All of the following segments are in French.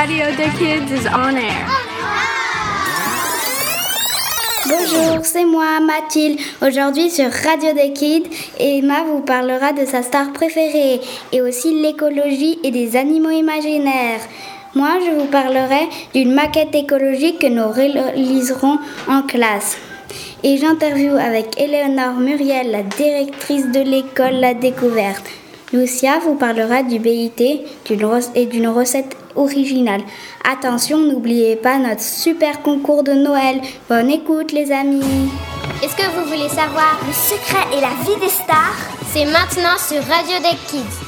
Radio des Kids is on air. Bonjour, c'est moi, Mathilde. Aujourd'hui sur Radio des Kids, Emma vous parlera de sa star préférée et aussi l'écologie et des animaux imaginaires. Moi, je vous parlerai d'une maquette écologique que nous réaliserons en classe. Et j'interviewe avec Éléonore Muriel, la directrice de l'école La Découverte. Lucia vous parlera du BIT et d'une recette originale. Attention, n'oubliez pas notre super concours de Noël. Bonne écoute les amis. Est-ce que vous voulez savoir le secret et la vie des stars? C'est maintenant sur Radio des Kids.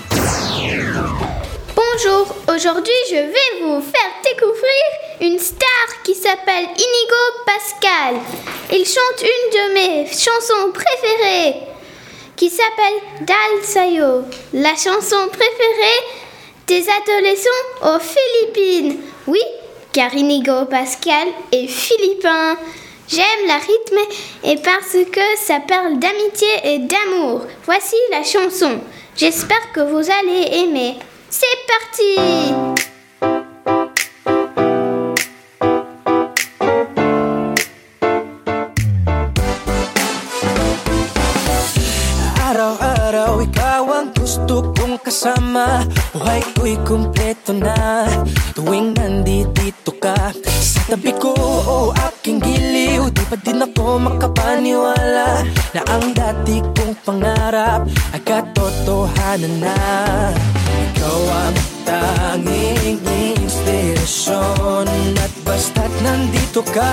Bonjour, aujourd'hui je vais vous faire découvrir une star qui s'appelle Inigo Pascal. Il chante une de mes chansons préférées qui s'appelle Dal Sayo, la chanson préférée des adolescents aux Philippines. Oui, car Inigo Pascal est philippin. J'aime la rythme et parce que ça parle d'amitié et d'amour. Voici la chanson. J'espère que vous allez aimer. C'est parti Buhay ko'y kumpleto na. Tuwing nandito ka Sa tabi ko o oh, aking giliw Di pa din ako makapaniwala Na ang dati kong pangarap Ay katotohanan na. Ikaw ang tanging inspirasyon At basta't nandito ka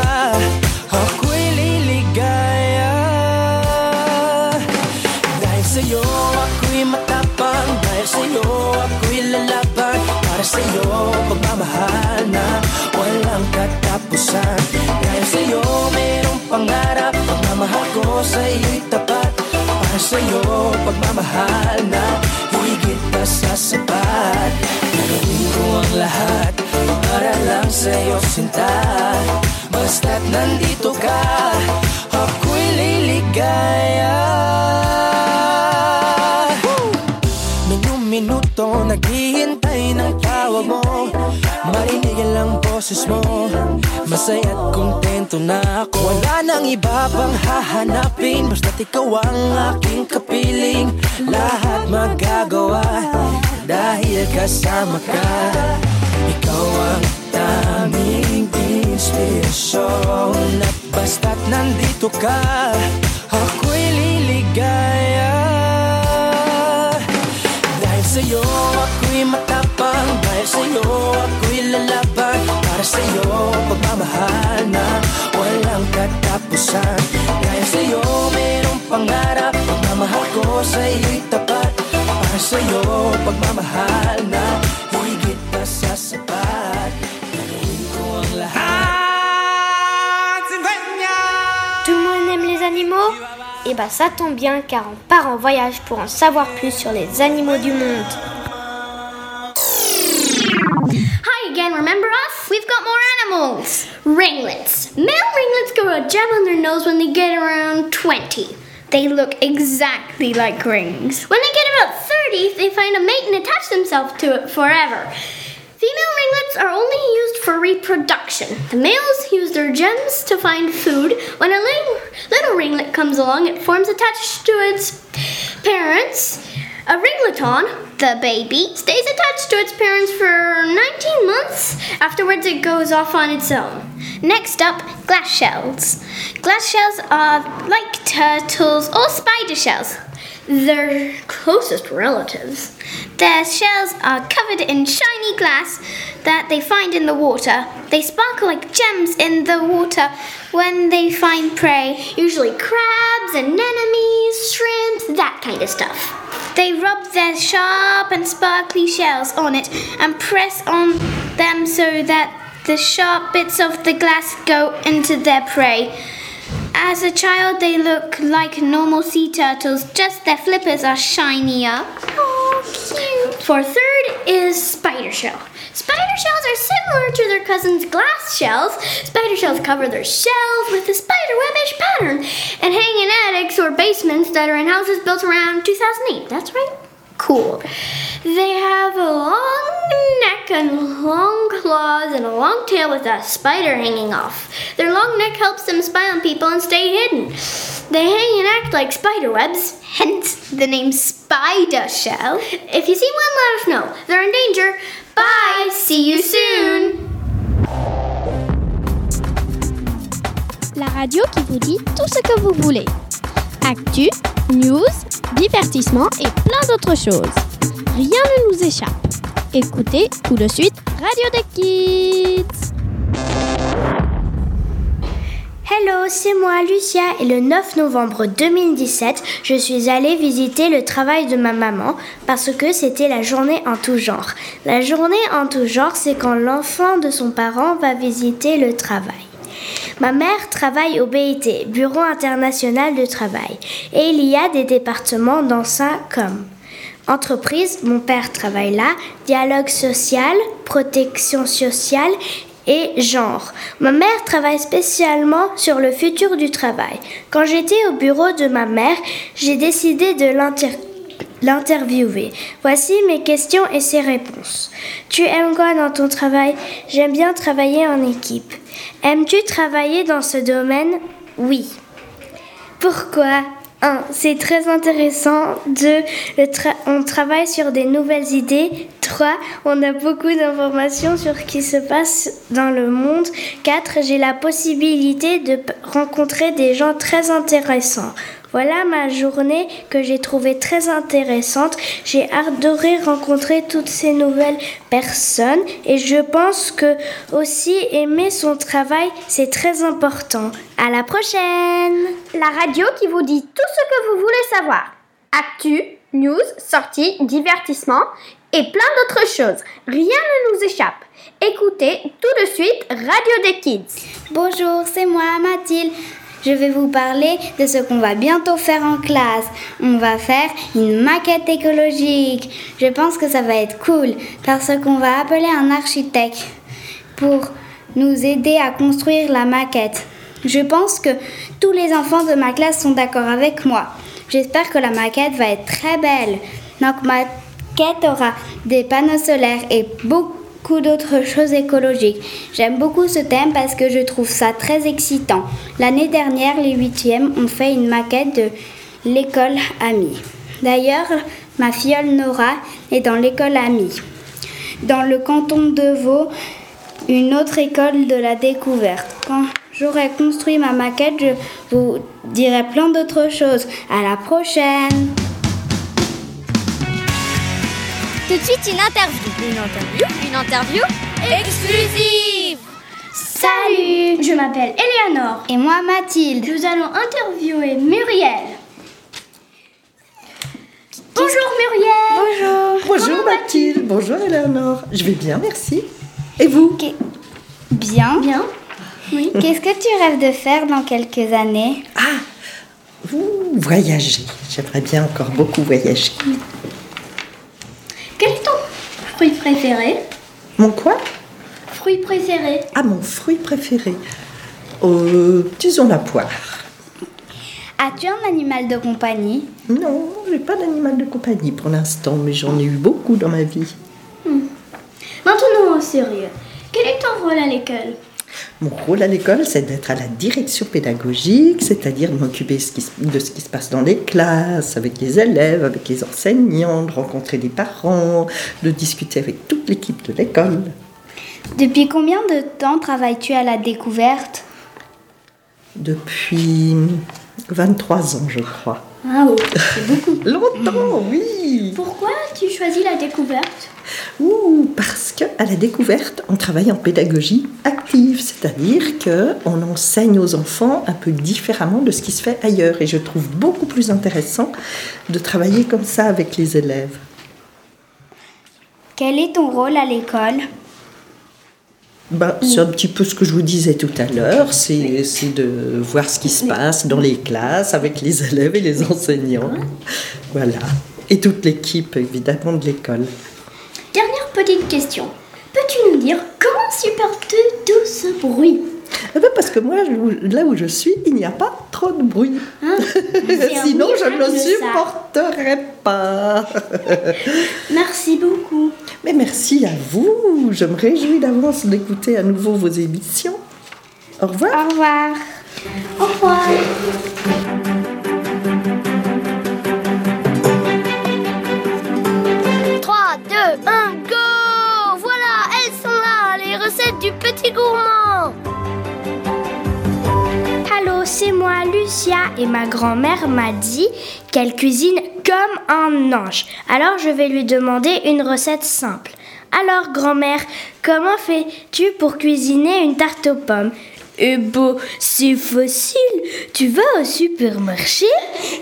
Ako'y liligaya. Dahil sa'yo ako'y matapang. Dahil sa'yo ako'y na walang katapusan. Dahil sa'yo mayroong pangarap. Pagmamahal ko sa'yo'y tapat. Para sa'yo pagmamahal na higit pa sa sapat Gagawin ko ang lahat para lang sa'yo sinta Basta't nandito ka Ako'y liligaya boses mo. Masaya't kontento na ako. Wala nang iba pang hahanapin. Basta't ikaw ang aking kapiling. Lahat magagawa Dahil kasama ka. Ikaw ang tanging inspirasyon. At basta't nandito ka Ako'y liligaya. Sa'yo ako'y matapang. Dahil sa'yo ako'y lalaban Tout le monde aime les animaux? Et eh bah ben, ça tombe bien car on part en voyage pour en savoir plus sur les animaux du monde. Hi again, remember animals. Ringlets. Male ringlets grow a gem on their nose when they get around 20. They look exactly like rings. When they get about 30, they find a mate and attach themselves to it forever. Female ringlets are only used for reproduction. The males use their gems to find food. When a little ringlet comes along, it forms attached to its parents. A ringleton, the baby, stays attached to its parents for 19 months. Afterwards, it goes off on its own. Next up, glass shells. Glass shells are like turtles or spider shells. They're closest relatives. Their shells are covered in shiny glass that they find in the water. They sparkle like gems in the water when they find prey, usually crabs, anemones, shrimps, that kind of stuff. They rub their sharp and sparkly shells on it and press on them so that the sharp bits of the glass go into their prey. As a child, they look like normal sea turtles, just their flippers are shinier. Oh, cute. For third is spider shell. Spider shells are similar to their cousins' glass shells. Spider shells cover their shells with a spider webbish pattern and hang in attics or basements that are in houses built around 2008. That's right. Cool. They have a long neck and long claws and a long tail with a spider hanging off. Their long neck helps them spy on people and stay hidden. They hang and act like spider webs, hence the name spider shell. If you see one, let us know. They're in danger. Bye. See you soon. La radio qui vous dit tout ce que vous voulez. Actu, news, divertissement et plein d'autres choses. Rien ne nous échappe. Écoutez tout de suite Radio des Kids. Hello, c'est moi Lucia et le 9 novembre 2017, je suis allée visiter le travail de ma maman parce que c'était la journée en tout genre. La journée en tout genre, c'est quand l'enfant de son parent va visiter le travail. Ma mère travaille au BIT, Bureau international de travail, et il y a des départements dans ça comme entreprise, mon père travaille là, dialogue social, protection sociale et genre. Ma mère travaille spécialement sur le futur du travail. Quand j'étais au bureau de ma mère, j'ai décidé de l'interviewer. Voici mes questions et ses réponses. Tu aimes quoi dans ton travail? J'aime bien travailler en équipe. Aimes-tu travailler dans ce domaine? Oui. Pourquoi? 1. C'est très intéressant. 2. on travaille sur des nouvelles idées. 3. On a beaucoup d'informations sur ce qui se passe dans le monde. 4. J'ai la possibilité de rencontrer des gens très intéressants. Voilà ma journée que j'ai trouvée très intéressante. J'ai adoré rencontrer toutes ces nouvelles personnes et je pense que aussi aimer son travail, c'est très important. À la prochaine. La radio qui vous dit tout ce que vous voulez savoir. Actu, news, sorties, divertissement et plein d'autres choses. Rien ne nous échappe. Écoutez tout de suite Radio des Kids. Bonjour, c'est moi Mathilde. Je vais vous parler de ce qu'on va bientôt faire en classe. On va faire une maquette écologique. Je pense que ça va être cool parce qu'on va appeler un architecte pour nous aider à construire la maquette. Je pense que tous les enfants de ma classe sont d'accord avec moi. J'espère que la maquette va être très belle. Donc ma maquette aura des panneaux solaires et beaucoup d'autres choses écologiques. J'aime beaucoup ce thème parce que je trouve ça très excitant. L'année dernière, les huitièmes ont fait une maquette de l'école Ami. D'ailleurs, ma filleule Nora est dans l'école Ami. Dans le canton de Vaud, une autre école de la découverte. Quand j'aurai construit ma maquette, je vous dirai plein d'autres choses. À la prochaine! Tout de suite, une interview. Une interview Une interview exclusive Salut Je m'appelle Eleanor. Et moi Mathilde. Nous allons interviewer Muriel. Bonjour Muriel Bonjour Bonjour Mathilde Bonjour Eleanor Je vais bien, merci. Et vous Bien. Bien Oui. Qu'est-ce que tu rêves de faire dans quelques années? Ah voyager. J'aimerais bien encore beaucoup voyager. Fruit préféré Mon quoi? Fruit préféré Ah, mon fruit préféré euh, Disons la poire. As-tu un animal de compagnie? Non, j'ai pas d'animal de compagnie pour l'instant, mais j'en ai eu beaucoup dans ma vie. Hmm. Maintenant au sérieux. Quel est ton rôle à l'école? Mon rôle à l'école, c'est d'être à la direction pédagogique, c'est-à-dire de m'occuper de ce qui se passe dans les classes, avec les élèves, avec les enseignants, de rencontrer des parents, de discuter avec toute l'équipe de l'école. Depuis combien de temps travailles-tu à la découverte? Depuis 23 ans, je crois. Ah oui, c'est beaucoup. Longtemps, oui. Pourquoi tu choisis la découverte? Ouh, parce que à la découverte, on travaille en pédagogie active, c'est-à-dire que on enseigne aux enfants un peu différemment de ce qui se fait ailleurs, et je trouve beaucoup plus intéressant de travailler comme ça avec les élèves. Quel est ton rôle à l'école? Ben, c'est un petit peu ce que je vous disais tout à l'heure, c'est de voir ce qui se passe dans les classes avec les élèves et les enseignants. Voilà. Et toute l'équipe, évidemment, de l'école. Dernière petite question. Peux-tu nous dire comment supportes-tu tout ce bruit? Eh ben, Parce que moi, là où je suis, il n'y a pas trop de bruit. Hein Sinon, je ne le ça. supporterais pas. Merci beaucoup. Mais merci à vous. Je me réjouis d'avance d'écouter à nouveau vos émissions. Au revoir. Au revoir. Au revoir. Trois, deux, un, go Voilà, elles sont là, les recettes du petit gourmand c'est moi, Lucia, et ma grand-mère m'a dit qu'elle cuisine comme un ange. Alors je vais lui demander une recette simple. Alors, grand-mère, comment fais-tu pour cuisiner une tarte aux pommes? Eh ben, c'est facile. Tu vas au supermarché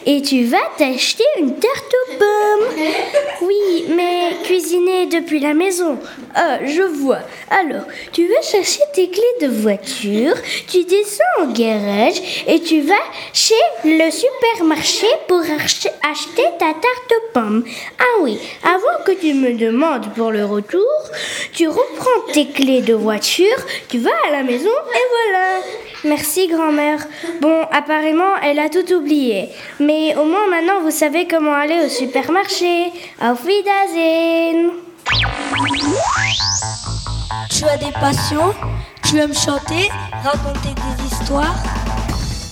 et tu vas t'acheter une tarte aux pommes. Oui, mais cuisiner depuis la maison. Ah, je vois. Alors, tu vas chercher tes clés de voiture, tu descends au garage et tu vas chez le supermarché pour ach- acheter ta tarte aux pommes. Ah oui, avant que tu me demandes pour le retour, tu reprends tes clés de voiture, tu vas à la maison et voilà. Merci grand-mère. Bon, apparemment, elle a tout oublié. Mais au moins maintenant, vous savez comment aller au supermarché. Auf Wiedersehen. Tu as des passions, tu aimes chanter, raconter des histoires,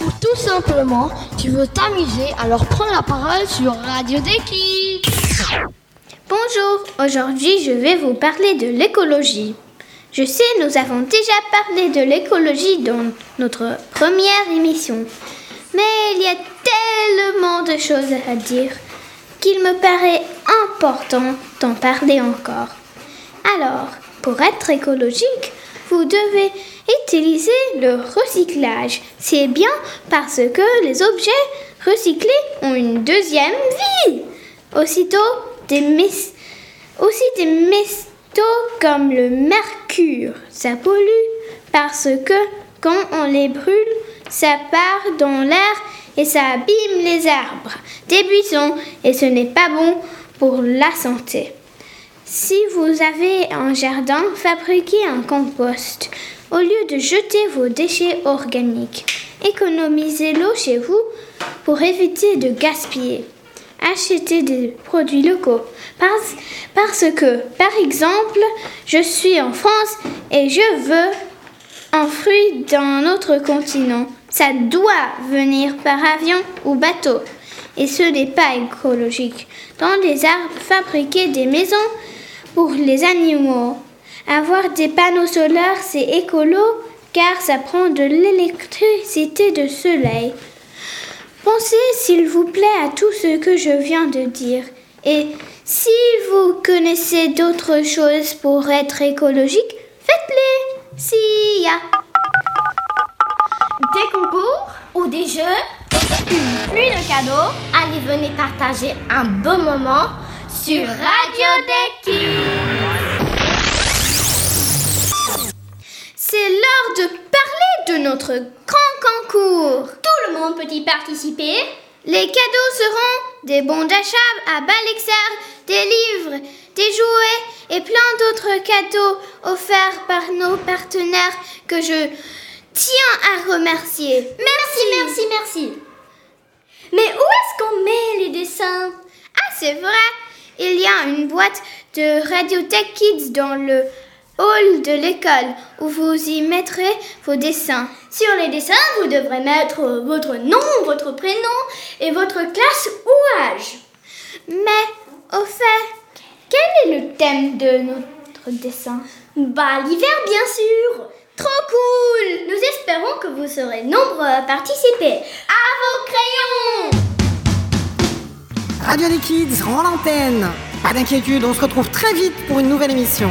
ou tout simplement, tu veux t'amuser, alors prends la parole sur Radio des Kids. Bonjour, aujourd'hui je vais vous parler de l'écologie. Je sais, nous avons déjà parlé de l'écologie dans notre première émission, mais il y a tellement de choses à dire qu'il me paraît important d'en parler encore. Alors, pour être écologique, vous devez utiliser le recyclage. C'est bien parce que les objets recyclés ont une deuxième vie. Aussitôt, des mes- aussi des comme le mercure, ça pollue parce que quand on les brûle, ça part dans l'air et ça abîme les arbres, des buissons et ce n'est pas bon pour la santé. Si vous avez un jardin, fabriquez un compost. Au lieu de jeter vos déchets organiques, économisez l'eau chez vous pour éviter de gaspiller. Achetez des produits locaux. Parce, parce que, par exemple, je suis en France et je veux un fruit d'un autre continent. Ça doit venir par avion ou bateau. Et ce n'est pas écologique. Dans les arbres, fabriquer des maisons pour les animaux. Avoir des panneaux solaires, c'est écolo car ça prend de l'électricité de soleil. Pensez s'il vous plaît à tout ce que je viens de dire. Et si vous connaissez d'autres choses pour être écologique, faites-les. Si y a Des concours ou des jeux pluie de cadeaux Allez, venez partager un beau moment sur Radio des Kids C'est l'heure de parler de notre grand concours. Tout le monde peut y participer. Les cadeaux seront des bons d'achat à Balexer, des livres, des jouets et plein d'autres cadeaux offerts par nos partenaires que je tiens à remercier. Merci, merci, merci. Mais où est-ce qu'on met les dessins? Ah, c'est vrai, il y a une boîte de Radiotech Kids dans le hall de l'école où vous y mettrez vos dessins. Sur les dessins, vous devrez mettre votre nom, votre prénom et votre classe ou âge. Mais, au fait, quel est le thème de notre dessin? Bah, l'hiver, bien sûr. Trop cool Nous espérons que vous serez nombreux à participer. À vos crayons Radio des Kids rend l'antenne. Pas d'inquiétude, on se retrouve très vite pour une nouvelle émission.